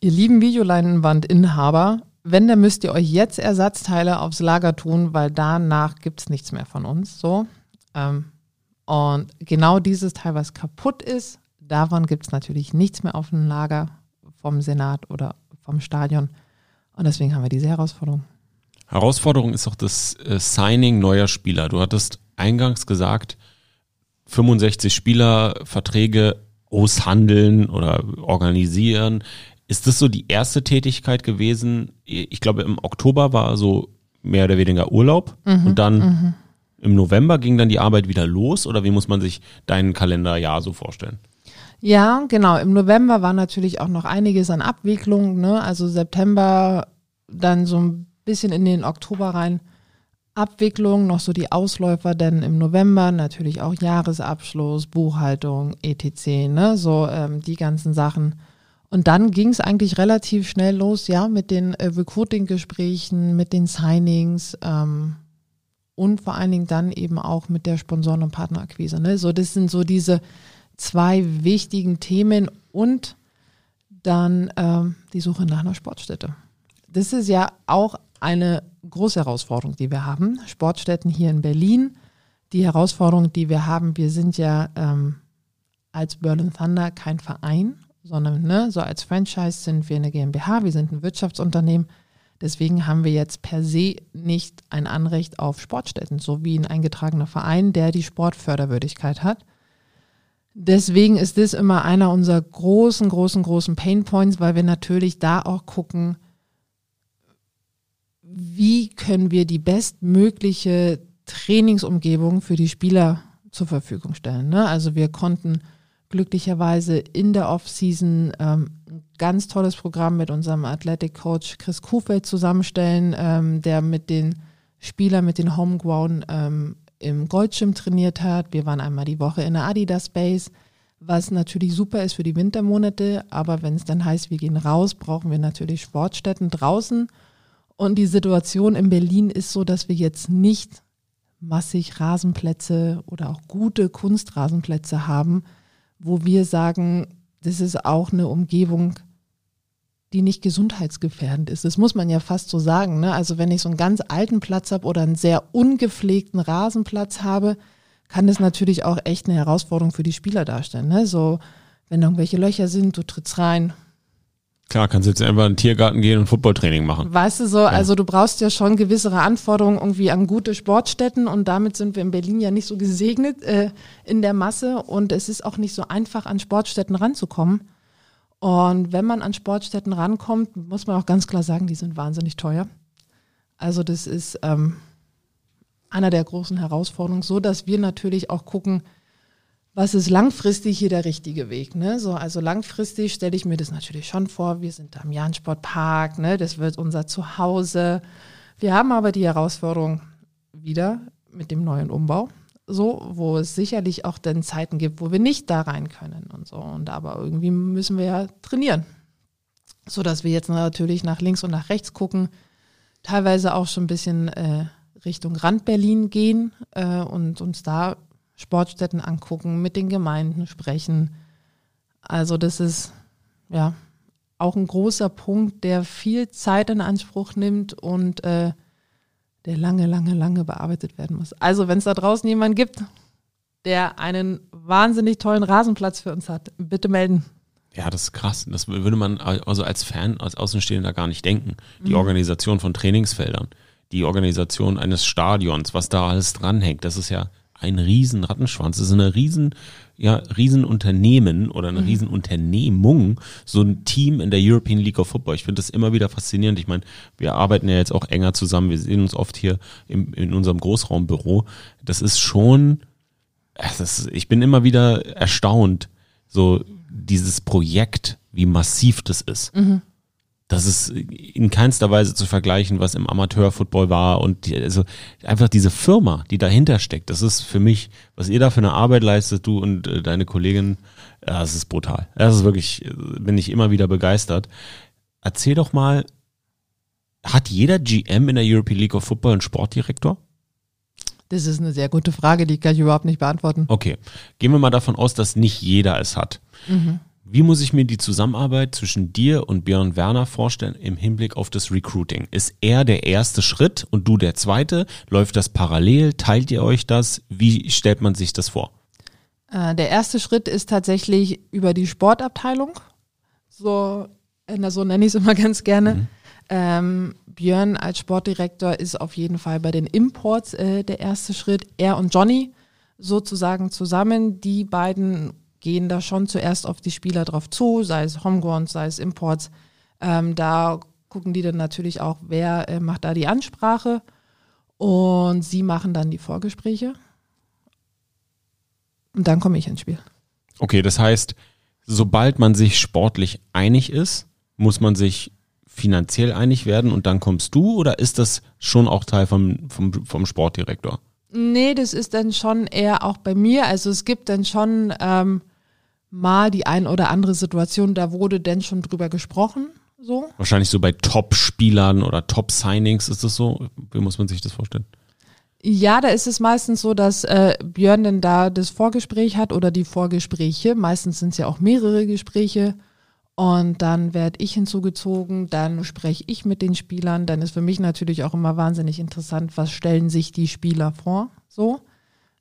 B: ihr lieben Videoleinwandinhaber, wenn, dann müsst ihr euch jetzt Ersatzteile aufs Lager tun, weil danach gibt es nichts mehr von uns. So. Ähm, und genau dieses Teil, was kaputt ist, davon gibt es natürlich nichts mehr auf dem Lager vom Senat oder vom Stadion. Und deswegen haben wir diese Herausforderung.
A: Herausforderung ist auch das äh, Signing neuer Spieler. Du hattest eingangs gesagt, 65 Spieler, Verträge aushandeln oder organisieren. Ist das so die erste Tätigkeit gewesen? Ich glaube, im Oktober war so mehr oder weniger Urlaub mhm, und dann mhm. Im November ging dann die Arbeit wieder los oder wie muss man sich dein Kalenderjahr so vorstellen?
B: Ja, genau. Im November war natürlich auch noch einiges an Abwicklung. Ne? Also September dann so ein bisschen in den Oktober rein. Abwicklung, noch so die Ausläufer, denn im November natürlich auch Jahresabschluss, Buchhaltung, etc., ne? so ähm, die ganzen Sachen. Und dann ging es eigentlich relativ schnell los, ja, mit den äh, Recruiting-Gesprächen, mit den Signings ähm, und vor allen Dingen dann eben auch mit der Sponsoren- und Partnerakquise. Ne? So, das sind so diese zwei wichtigen Themen und dann ähm, die Suche nach einer Sportstätte. Das ist ja auch eine große Herausforderung, die wir haben. Sportstätten hier in Berlin. Die Herausforderung, die wir haben, wir sind ja ähm, als Berlin Thunder kein Verein, sondern ne, so als Franchise sind wir eine GmbH, wir sind ein Wirtschaftsunternehmen. Deswegen haben wir jetzt per se nicht ein Anrecht auf Sportstätten, so wie ein eingetragener Verein, der die Sportförderwürdigkeit hat. Deswegen ist das immer einer unserer großen, großen, großen Pain Points, weil wir natürlich da auch gucken, wie können wir die bestmögliche Trainingsumgebung für die Spieler zur Verfügung stellen. Ne? Also wir konnten glücklicherweise in der Offseason ähm, ganz tolles Programm mit unserem Athletic Coach Chris Kuhfeld zusammenstellen, ähm, der mit den Spielern, mit den Homegrown ähm, im Goldschirm trainiert hat. Wir waren einmal die Woche in der Adidas Space, was natürlich super ist für die Wintermonate. Aber wenn es dann heißt, wir gehen raus, brauchen wir natürlich Sportstätten draußen. Und die Situation in Berlin ist so, dass wir jetzt nicht massig Rasenplätze oder auch gute Kunstrasenplätze haben, wo wir sagen, das ist auch eine Umgebung, die nicht gesundheitsgefährdend ist. Das muss man ja fast so sagen. Ne? Also wenn ich so einen ganz alten Platz habe oder einen sehr ungepflegten Rasenplatz habe, kann das natürlich auch echt eine Herausforderung für die Spieler darstellen. Ne? So, wenn irgendwelche Löcher sind, du trittst rein,
A: Klar, kannst jetzt einfach in den Tiergarten gehen und Footballtraining machen.
B: Weißt du so, ja. also du brauchst ja schon gewissere Anforderungen irgendwie an gute Sportstätten und damit sind wir in Berlin ja nicht so gesegnet äh, in der Masse und es ist auch nicht so einfach an Sportstätten ranzukommen. Und wenn man an Sportstätten rankommt, muss man auch ganz klar sagen, die sind wahnsinnig teuer. Also das ist ähm, einer der großen Herausforderungen, so dass wir natürlich auch gucken, was ist langfristig hier der richtige Weg? Ne? So, also langfristig stelle ich mir das natürlich schon vor. Wir sind am Jahnsportpark, ne? das wird unser Zuhause. Wir haben aber die Herausforderung wieder mit dem neuen Umbau, so, wo es sicherlich auch dann Zeiten gibt, wo wir nicht da rein können und so. Und aber irgendwie müssen wir ja trainieren, so dass wir jetzt natürlich nach links und nach rechts gucken, teilweise auch schon ein bisschen äh, Richtung Rand Berlin gehen äh, und uns da Sportstätten angucken, mit den Gemeinden sprechen. Also das ist ja auch ein großer Punkt, der viel Zeit in Anspruch nimmt und äh, der lange, lange, lange bearbeitet werden muss. Also wenn es da draußen jemanden gibt, der einen wahnsinnig tollen Rasenplatz für uns hat, bitte melden.
A: Ja, das ist krass. Das würde man also als Fan, als Außenstehender gar nicht denken. Die mhm. Organisation von Trainingsfeldern, die Organisation eines Stadions, was da alles dranhängt, das ist ja ein riesen Rattenschwanz. Das ist eine riesen, ja, Riesenunternehmen oder eine mhm. Riesenunternehmung, so ein Team in der European League of Football. Ich finde das immer wieder faszinierend. Ich meine, wir arbeiten ja jetzt auch enger zusammen. Wir sehen uns oft hier im, in unserem Großraumbüro. Das ist schon, das ist, ich bin immer wieder erstaunt, so dieses Projekt, wie massiv das ist. Mhm das ist in keinster Weise zu vergleichen, was im Amateurfootball war und die, also einfach diese Firma, die dahinter steckt, das ist für mich, was ihr da für eine Arbeit leistet, du und äh, deine Kollegin, ja, das ist brutal. Das ist wirklich, äh, bin ich immer wieder begeistert. Erzähl doch mal, hat jeder GM in der European League of Football einen Sportdirektor?
B: Das ist eine sehr gute Frage, die kann ich überhaupt nicht beantworten.
A: Okay, gehen wir mal davon aus, dass nicht jeder es hat. Mhm. Wie muss ich mir die Zusammenarbeit zwischen dir und Björn Werner vorstellen im Hinblick auf das Recruiting? Ist er der erste Schritt und du der zweite? Läuft das parallel? Teilt ihr euch das? Wie stellt man sich das vor?
B: Äh, der erste Schritt ist tatsächlich über die Sportabteilung. So, so nenne ich es immer [LAUGHS] ganz gerne. Mhm. Ähm, Björn als Sportdirektor ist auf jeden Fall bei den Imports äh, der erste Schritt. Er und Johnny sozusagen zusammen, die beiden gehen da schon zuerst auf die Spieler drauf zu, sei es Homegrown, sei es Imports. Ähm, da gucken die dann natürlich auch, wer äh, macht da die Ansprache und sie machen dann die Vorgespräche. Und dann komme ich ins Spiel.
A: Okay, das heißt, sobald man sich sportlich einig ist, muss man sich finanziell einig werden und dann kommst du oder ist das schon auch Teil vom, vom, vom Sportdirektor?
B: Nee, das ist dann schon eher auch bei mir. Also es gibt dann schon ähm, mal die ein oder andere Situation, da wurde denn schon drüber gesprochen. So.
A: Wahrscheinlich so bei Top-Spielern oder Top-Signings ist es so. Wie muss man sich das vorstellen?
B: Ja, da ist es meistens so, dass äh, Björn denn da das Vorgespräch hat oder die Vorgespräche. Meistens sind es ja auch mehrere Gespräche. Und dann werde ich hinzugezogen, dann spreche ich mit den Spielern. Dann ist für mich natürlich auch immer wahnsinnig interessant, was stellen sich die Spieler vor, so,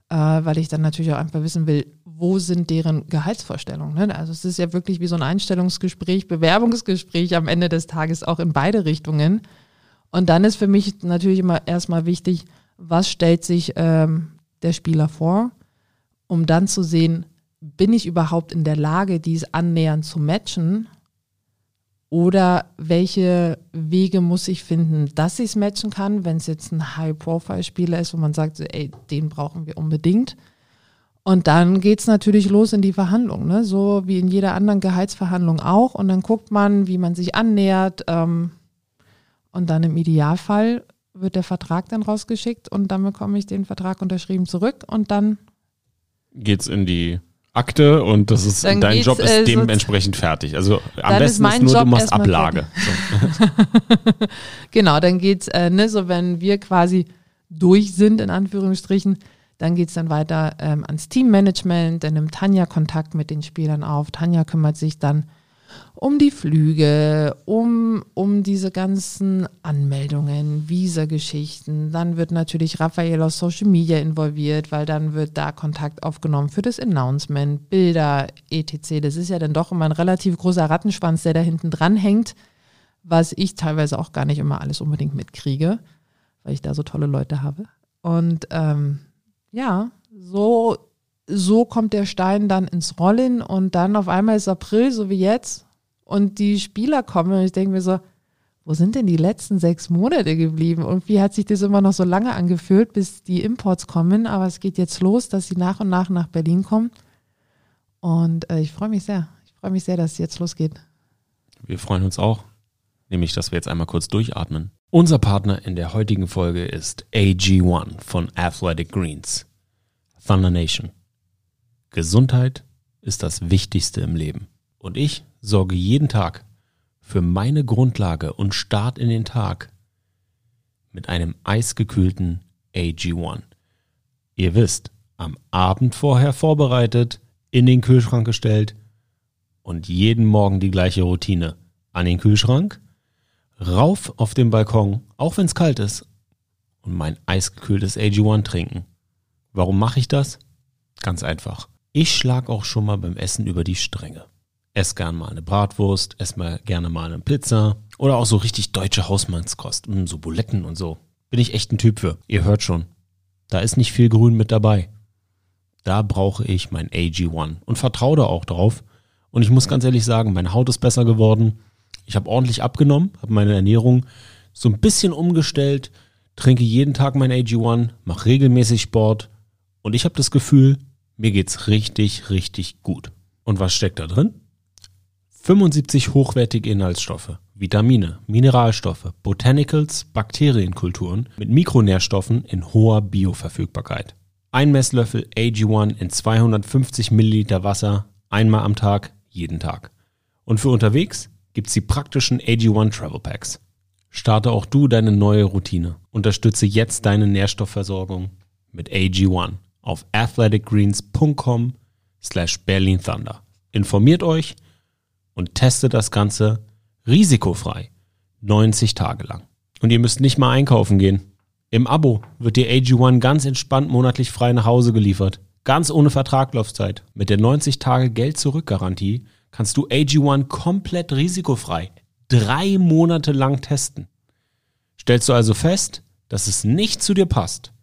B: äh, weil ich dann natürlich auch einfach wissen will, wo sind deren Gehaltsvorstellungen. Ne? Also es ist ja wirklich wie so ein Einstellungsgespräch, Bewerbungsgespräch am Ende des Tages auch in beide Richtungen. Und dann ist für mich natürlich immer erstmal wichtig, was stellt sich ähm, der Spieler vor, um dann zu sehen, bin ich überhaupt in der Lage, dies annähernd zu matchen? Oder welche Wege muss ich finden, dass ich es matchen kann, wenn es jetzt ein High-Profile-Spieler ist, wo man sagt, ey, den brauchen wir unbedingt. Und dann geht es natürlich los in die Verhandlung, ne? so wie in jeder anderen Gehaltsverhandlung auch. Und dann guckt man, wie man sich annähert. Ähm, und dann im Idealfall wird der Vertrag dann rausgeschickt und dann bekomme ich den Vertrag unterschrieben zurück und dann
A: geht's in die Akte und das ist
B: Dann
A: dein Job ist
B: äh, so-
A: dementsprechend fertig. Also am
B: ist
A: besten ist,
B: mein
A: nur,
B: Job
A: du machst Ablage. So. [LAUGHS]
B: Genau, dann geht's, äh, ne, so wenn wir quasi durch sind, in Anführungsstrichen, dann geht's dann weiter ähm, ans Teammanagement, dann nimmt Tanja Kontakt mit den Spielern auf. Tanja kümmert sich dann um die Flüge, um, um diese ganzen Anmeldungen, Visa-Geschichten. Dann wird natürlich Raphael aus Social Media involviert, weil dann wird da Kontakt aufgenommen für das Announcement, Bilder, etc. Das ist ja dann doch immer ein relativ großer Rattenschwanz, der da hinten dran hängt was ich teilweise auch gar nicht immer alles unbedingt mitkriege, weil ich da so tolle Leute habe. Und ähm, ja, so, so kommt der Stein dann ins Rollen und dann auf einmal ist April, so wie jetzt, und die Spieler kommen und ich denke mir so, wo sind denn die letzten sechs Monate geblieben? Und wie hat sich das immer noch so lange angefühlt, bis die Imports kommen? Aber es geht jetzt los, dass sie nach und nach nach Berlin kommen. Und äh, ich freue mich sehr. Ich freue mich sehr, dass es jetzt losgeht.
A: Wir freuen uns auch, nämlich, dass wir jetzt einmal kurz durchatmen. Unser Partner in der heutigen Folge ist AG1 von Athletic Greens. Thunder Nation. Gesundheit ist das Wichtigste im Leben. Und ich sorge jeden Tag für meine Grundlage und Start in den Tag mit einem eisgekühlten AG1. Ihr wisst, am Abend vorher vorbereitet, in den Kühlschrank gestellt und jeden Morgen die gleiche Routine. An den Kühlschrank, rauf auf den Balkon, auch wenn es kalt ist, und mein eisgekühltes AG1 trinken. Warum mache ich das? Ganz einfach. Ich schlag auch schon mal beim Essen über die Stränge. Ess gern mal eine Bratwurst, ess mal gerne mal eine Pizza oder auch so richtig deutsche Hausmannskost, mm, so Buletten und so. Bin ich echt ein Typ für. Ihr hört schon. Da ist nicht viel Grün mit dabei. Da brauche ich mein AG1 und vertraue da auch drauf. Und ich muss ganz ehrlich sagen, meine Haut ist besser geworden. Ich habe ordentlich abgenommen, habe meine Ernährung so ein bisschen umgestellt, trinke jeden Tag mein AG1, mache regelmäßig Sport und ich habe das Gefühl, mir geht's richtig, richtig gut. Und was steckt da drin? 75 hochwertige Inhaltsstoffe, Vitamine, Mineralstoffe, Botanicals, Bakterienkulturen mit Mikronährstoffen in hoher Bioverfügbarkeit. Ein Messlöffel AG1 in 250 Milliliter Wasser, einmal am Tag, jeden Tag. Und für unterwegs gibt's die praktischen AG1 Travel Packs. Starte auch du deine neue Routine. Unterstütze jetzt deine Nährstoffversorgung mit AG1 auf athleticgreens.com slash Berlin Thunder. Informiert euch und testet das Ganze risikofrei 90 Tage lang. Und ihr müsst nicht mal einkaufen gehen. Im Abo wird dir AG1 ganz entspannt monatlich frei nach Hause geliefert. Ganz ohne Vertraglaufzeit. Mit der 90 Tage Geld-Zurück-Garantie kannst du AG1 komplett risikofrei drei Monate lang testen. Stellst du also fest, dass es nicht zu dir passt,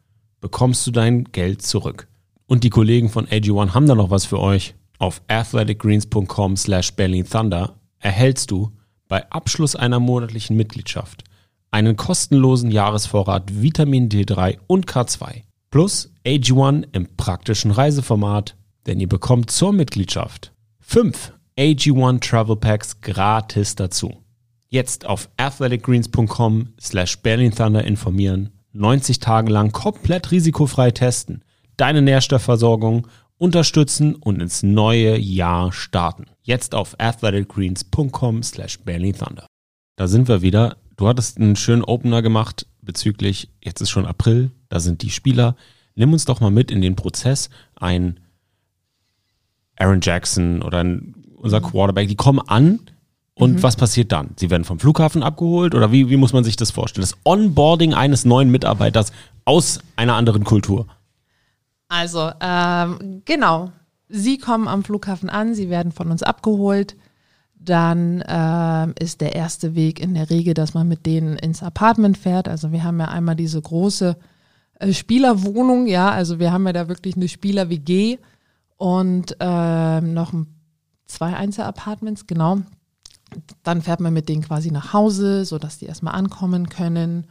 A: bekommst du dein Geld zurück. Und die Kollegen von AG1 haben da noch was für euch. Auf athleticgreens.com slash Berlin Thunder erhältst du bei Abschluss einer monatlichen Mitgliedschaft einen kostenlosen Jahresvorrat Vitamin D3 und K2 plus AG1 im praktischen Reiseformat, denn ihr bekommt zur Mitgliedschaft fünf AG1 Travel Packs gratis dazu. Jetzt auf athleticgreens.com slash Berlin Thunder informieren, 90 Tage lang komplett risikofrei testen, deine Nährstoffversorgung unterstützen und ins neue Jahr starten. Jetzt auf athleticgreens.com slash Thunder. Da sind wir wieder. Du hattest einen schönen Opener gemacht bezüglich, jetzt ist schon April, da sind die Spieler. Nimm uns doch mal mit in den Prozess. Ein Aaron Jackson oder ein, unser Quarterback, die kommen an und mhm. was passiert dann? Sie werden vom Flughafen abgeholt oder wie, wie muss man sich das vorstellen? Das Onboarding eines neuen Mitarbeiters aus einer anderen Kultur.
B: Also, ähm, genau. Sie kommen am Flughafen an, sie werden von uns abgeholt. Dann ähm, ist der erste Weg in der Regel, dass man mit denen ins Apartment fährt. Also wir haben ja einmal diese große äh, Spielerwohnung, ja, also wir haben ja da wirklich eine Spieler-WG und ähm, noch zwei Einzelapartments, genau. Dann fährt man mit denen quasi nach Hause, sodass die erstmal ankommen können.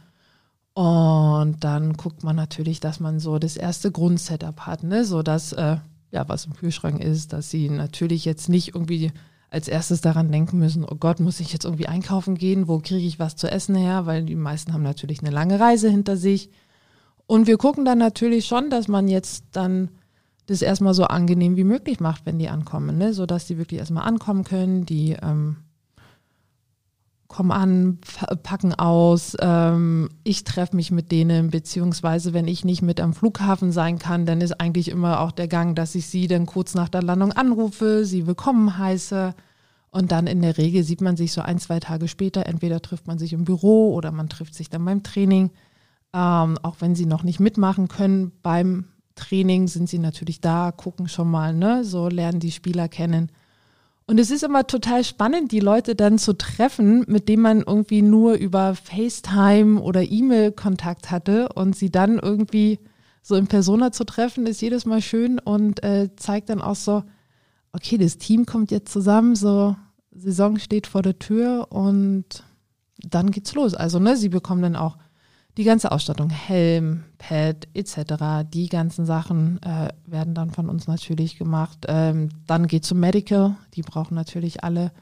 B: Und dann guckt man natürlich, dass man so das erste Grundsetup hat, ne? so dass, äh, ja, was im Kühlschrank ist, dass sie natürlich jetzt nicht irgendwie als erstes daran denken müssen, oh Gott, muss ich jetzt irgendwie einkaufen gehen, wo kriege ich was zu essen her, weil die meisten haben natürlich eine lange Reise hinter sich. Und wir gucken dann natürlich schon, dass man jetzt dann das erstmal so angenehm wie möglich macht, wenn die ankommen, ne? sodass die wirklich erstmal ankommen können, die ähm, kommen an, packen aus, ähm, ich treffe mich mit denen, beziehungsweise wenn ich nicht mit am Flughafen sein kann, dann ist eigentlich immer auch der Gang, dass ich sie dann kurz nach der Landung anrufe, sie willkommen heiße. Und dann in der Regel sieht man sich so ein, zwei Tage später, entweder trifft man sich im Büro oder man trifft sich dann beim Training, ähm, auch wenn sie noch nicht mitmachen können beim Training, sind sie natürlich da, gucken schon mal, ne, so lernen die Spieler kennen und es ist immer total spannend, die Leute dann zu treffen, mit denen man irgendwie nur über FaceTime oder E-Mail Kontakt hatte und sie dann irgendwie so in Persona zu treffen, ist jedes Mal schön und äh, zeigt dann auch so, okay, das Team kommt jetzt zusammen, so Saison steht vor der Tür und dann geht's los. Also, ne, sie bekommen dann auch die ganze Ausstattung, Helm, Pad etc., die ganzen Sachen äh, werden dann von uns natürlich gemacht. Ähm, dann geht zum Medical, die brauchen natürlich alle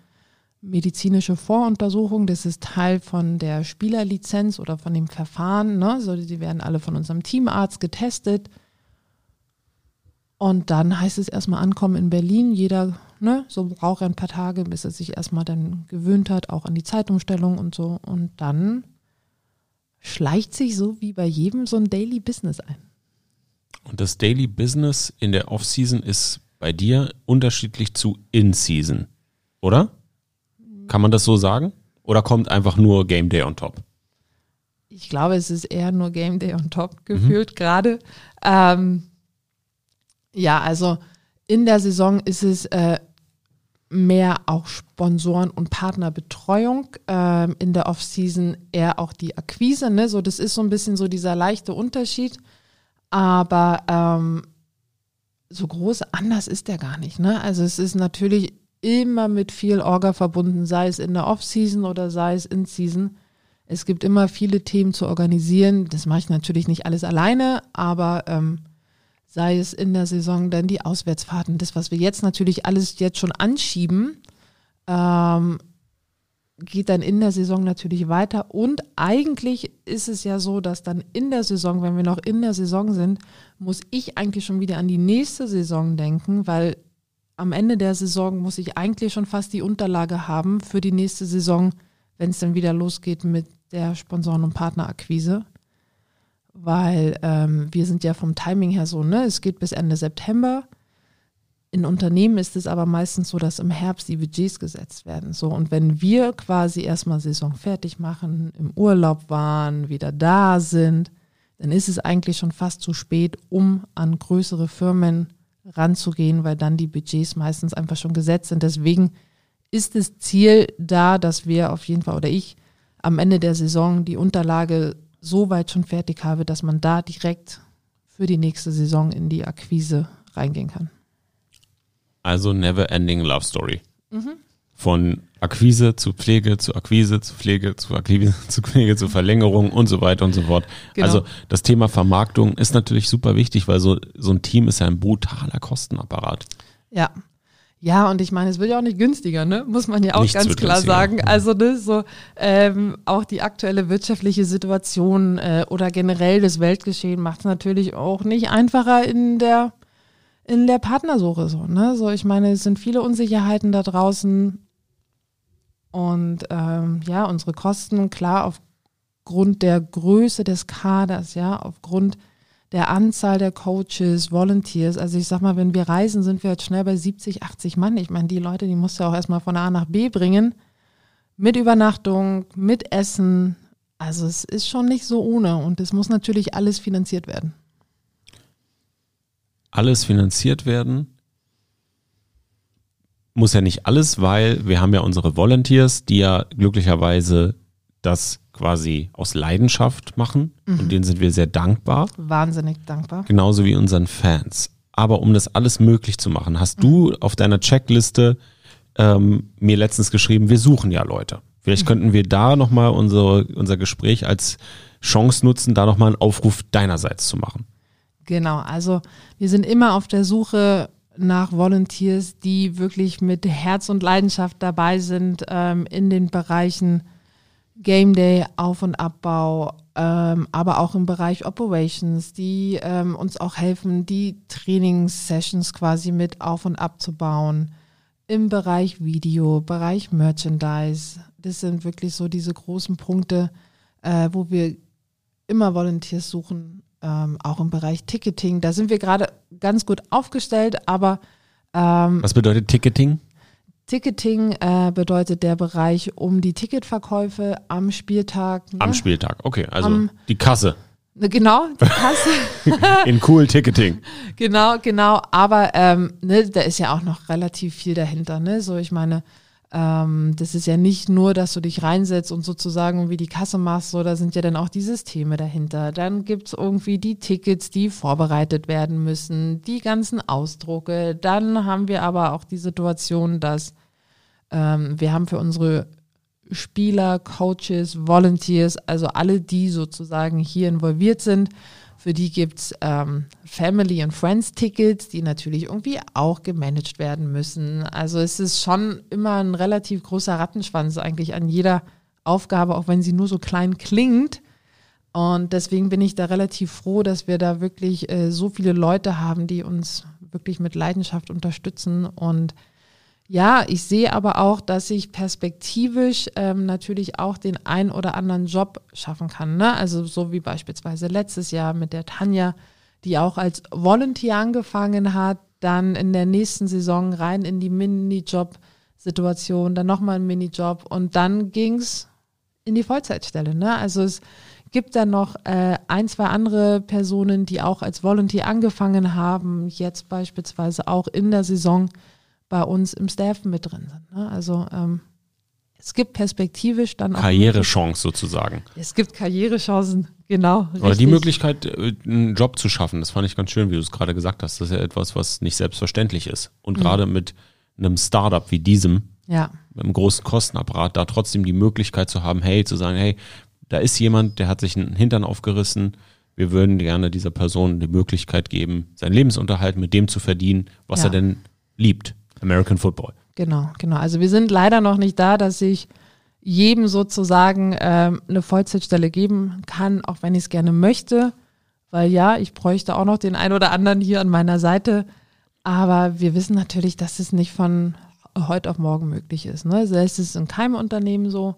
B: medizinische Voruntersuchungen. Das ist Teil von der Spielerlizenz oder von dem Verfahren. Ne? So, die werden alle von unserem Teamarzt getestet. Und dann heißt es erstmal ankommen in Berlin. Jeder, ne, so braucht er ein paar Tage, bis er sich erstmal dann gewöhnt hat, auch an die Zeitumstellung und so. Und dann schleicht sich so wie bei jedem so ein Daily Business ein.
A: Und das Daily Business in der Off-Season ist bei dir unterschiedlich zu In-Season, oder? Kann man das so sagen? Oder kommt einfach nur Game Day on top?
B: Ich glaube, es ist eher nur Game Day on top gefühlt mhm. gerade. Ähm, ja, also in der Saison ist es äh, mehr auch Sponsoren und Partnerbetreuung. Ähm, in der Offseason eher auch die Akquise. Ne? So, das ist so ein bisschen so dieser leichte Unterschied. Aber ähm, so groß anders ist der gar nicht. Ne? Also es ist natürlich immer mit viel Orga verbunden, sei es in der Offseason oder sei es in Season. Es gibt immer viele Themen zu organisieren. Das mache ich natürlich nicht alles alleine, aber ähm, sei es in der Saison dann die Auswärtsfahrten, das, was wir jetzt natürlich alles jetzt schon anschieben, ähm, geht dann in der Saison natürlich weiter. Und eigentlich ist es ja so, dass dann in der Saison, wenn wir noch in der Saison sind, muss ich eigentlich schon wieder an die nächste Saison denken, weil am Ende der Saison muss ich eigentlich schon fast die Unterlage haben für die nächste Saison, wenn es dann wieder losgeht mit der Sponsoren- und Partnerakquise weil ähm, wir sind ja vom Timing her so, ne? Es geht bis Ende September. In Unternehmen ist es aber meistens so, dass im Herbst die Budgets gesetzt werden. So, und wenn wir quasi erstmal Saison fertig machen, im Urlaub waren, wieder da sind, dann ist es eigentlich schon fast zu spät, um an größere Firmen ranzugehen, weil dann die Budgets meistens einfach schon gesetzt sind. Deswegen ist das Ziel da, dass wir auf jeden Fall oder ich am Ende der Saison die Unterlage so weit schon fertig habe, dass man da direkt für die nächste Saison in die Akquise reingehen kann.
A: Also Never Ending Love Story. Mhm. Von Akquise zu Pflege, zu Akquise, zu Pflege, zu Akquise, [LAUGHS] zu Pflege, zu Verlängerung und so weiter und so fort. Genau. Also das Thema Vermarktung ist natürlich super wichtig, weil so, so ein Team ist ja ein brutaler Kostenapparat.
B: Ja. Ja, und ich meine, es wird ja auch nicht günstiger, ne? Muss man ja auch
A: Nichts
B: ganz klar sagen. Also ne, so ähm, auch die aktuelle wirtschaftliche Situation äh, oder generell das Weltgeschehen macht es natürlich auch nicht einfacher in der in der Partnersuche so. Ne? So, ich meine, es sind viele Unsicherheiten da draußen und ähm, ja, unsere Kosten klar aufgrund der Größe des Kaders, ja, aufgrund der Anzahl der Coaches, Volunteers. Also ich sag mal, wenn wir reisen, sind wir jetzt schnell bei 70, 80 Mann. Ich meine, die Leute, die musst du auch erstmal von A nach B bringen. Mit Übernachtung, mit Essen. Also es ist schon nicht so ohne und es muss natürlich alles finanziert werden.
A: Alles finanziert werden. Muss ja nicht alles, weil wir haben ja unsere Volunteers, die ja glücklicherweise das quasi aus Leidenschaft machen und denen sind wir sehr dankbar.
B: Wahnsinnig dankbar.
A: genauso wie unseren Fans. Aber um das alles möglich zu machen, hast du auf deiner Checkliste ähm, mir letztens geschrieben, wir suchen ja Leute. Vielleicht könnten wir da nochmal unsere, unser Gespräch als Chance nutzen, da nochmal einen Aufruf deinerseits zu machen.
B: Genau, also wir sind immer auf der Suche nach Volunteers, die wirklich mit Herz und Leidenschaft dabei sind ähm, in den Bereichen Game Day, Auf- und Abbau, ähm, aber auch im Bereich Operations, die ähm, uns auch helfen, die Trainingssessions quasi mit auf- und abzubauen. Im Bereich Video, Bereich Merchandise. Das sind wirklich so diese großen Punkte, äh, wo wir immer Volunteers suchen, ähm, auch im Bereich Ticketing. Da sind wir gerade ganz gut aufgestellt, aber ähm,
A: Was bedeutet Ticketing?
B: Ticketing äh, bedeutet der Bereich um die Ticketverkäufe am Spieltag. Ne?
A: Am Spieltag, okay. Also
B: Am-
A: die Kasse
B: Ne, Genau, die Kasse. [LAUGHS]
A: in cool Ticketing.
B: genau, genau. Aber ähm, ne, da ist ja auch noch relativ viel dahinter. Ne? So, ich meine, ähm, das ist ja nicht nur, dass du dich reinsetzt und sozusagen wie die Kasse machst, so, da sind ja dann auch die Systeme dahinter. Dann gibt's irgendwie die Tickets, die vorbereitet werden müssen, die ganzen Ausdrucke. Dann haben wir aber auch die Situation, dass ähm, wir haben für unsere Spieler, Coaches, Volunteers, also alle, die sozusagen hier involviert sind, für die gibt's ähm, Family and Friends Tickets, die natürlich irgendwie auch gemanagt werden müssen. Also es ist schon immer ein relativ großer Rattenschwanz eigentlich an jeder Aufgabe, auch wenn sie nur so klein klingt. Und deswegen bin ich da relativ froh, dass wir da wirklich äh, so viele Leute haben, die uns wirklich mit Leidenschaft unterstützen. Und ja, ich sehe aber auch, dass ich perspektivisch ähm, natürlich auch den ein oder anderen Job schaffen kann. Ne? Also so wie beispielsweise letztes Jahr mit der Tanja, die auch als Volunteer angefangen hat, dann in der nächsten Saison rein in die Minijob-Situation, dann nochmal ein Minijob und dann ging's in die Vollzeitstelle. Ne? Also es gibt dann noch äh, ein, zwei andere Personen, die auch als Volunteer angefangen haben, jetzt beispielsweise auch in der Saison bei uns im Staff mit drin sind. Ne? Also ähm, es gibt perspektivisch dann auch
A: Karrierechance sozusagen.
B: Es gibt Karrierechancen, genau.
A: Oder die. Möglichkeit, äh, einen Job zu schaffen, das fand ich ganz schön, wie du es gerade gesagt hast. Das ist ja etwas, was nicht selbstverständlich ist. Und gerade mit einem Startup wie diesem,
B: Ja,
A: mit einem großen Kostenapparat, da trotzdem die Möglichkeit zu haben, hey, zu sagen, hey, da ist jemand, der hat sich einen Hintern aufgerissen. Wir würden gerne dieser Person die Möglichkeit geben, seinen Lebensunterhalt mit dem zu verdienen, was
B: Ja.
A: er denn liebt. American Football.
B: genau, genau. Also wir sind leider noch nicht da, dass ich jedem sozusagen ähm, eine Vollzeitstelle geben kann, auch wenn ich es gerne möchte. Weil ja, ich bräuchte auch noch den ein oder anderen hier an meiner Seite. Aber wir wissen natürlich, dass es nicht von heute auf morgen möglich ist. Ne? Ist es in keinem Unternehmen so.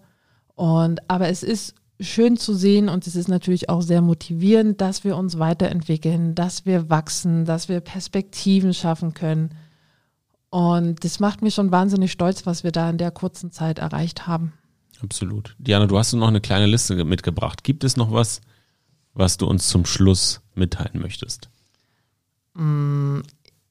B: Und, aber es ist schön zu sehen und es ist natürlich auch sehr motivierend, dass wir uns weiterentwickeln, dass wir wachsen, dass wir Perspektiven schaffen können. Und das macht mich schon wahnsinnig stolz, was wir da in der kurzen Zeit erreicht haben.
A: Absolut. Diana, du hast noch eine kleine Liste ge- mitgebracht. Gibt es noch was, was du uns zum Schluss mitteilen möchtest?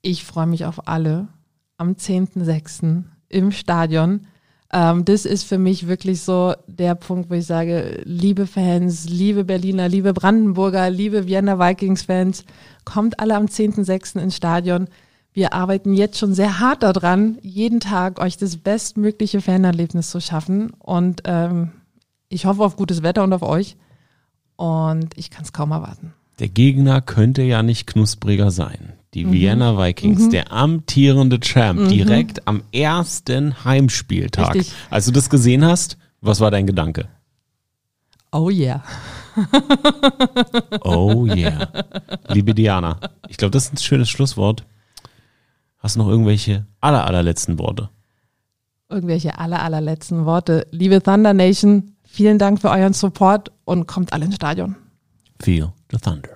B: Ich freue mich auf alle am 10.06. im Stadion. Ähm, das ist für mich wirklich so der Punkt, wo ich sage, liebe Fans, liebe Berliner, liebe Brandenburger, liebe Vienna Vikings-Fans, kommt alle am 10.06. ins Stadion. Wir arbeiten jetzt schon sehr hart daran, jeden Tag euch das bestmögliche Fanerlebnis zu schaffen. Und ähm, ich hoffe auf gutes Wetter und auf euch. Und ich kann es kaum erwarten.
A: Der Gegner könnte ja nicht knuspriger sein. Die Vienna Vikings, der amtierende Champ, direkt am ersten Heimspieltag.
B: Richtig.
A: Als du das gesehen hast, was war dein Gedanke?
B: Oh yeah.
A: Oh yeah. Liebe Diana, ich glaube, das ist ein schönes Schlusswort. Hast du noch irgendwelche aller, allerletzten Worte?
B: Irgendwelche aller, allerletzten Worte. Liebe Thunder Nation, vielen Dank für euren Support und kommt alle ins Stadion.
A: Feel the thunder.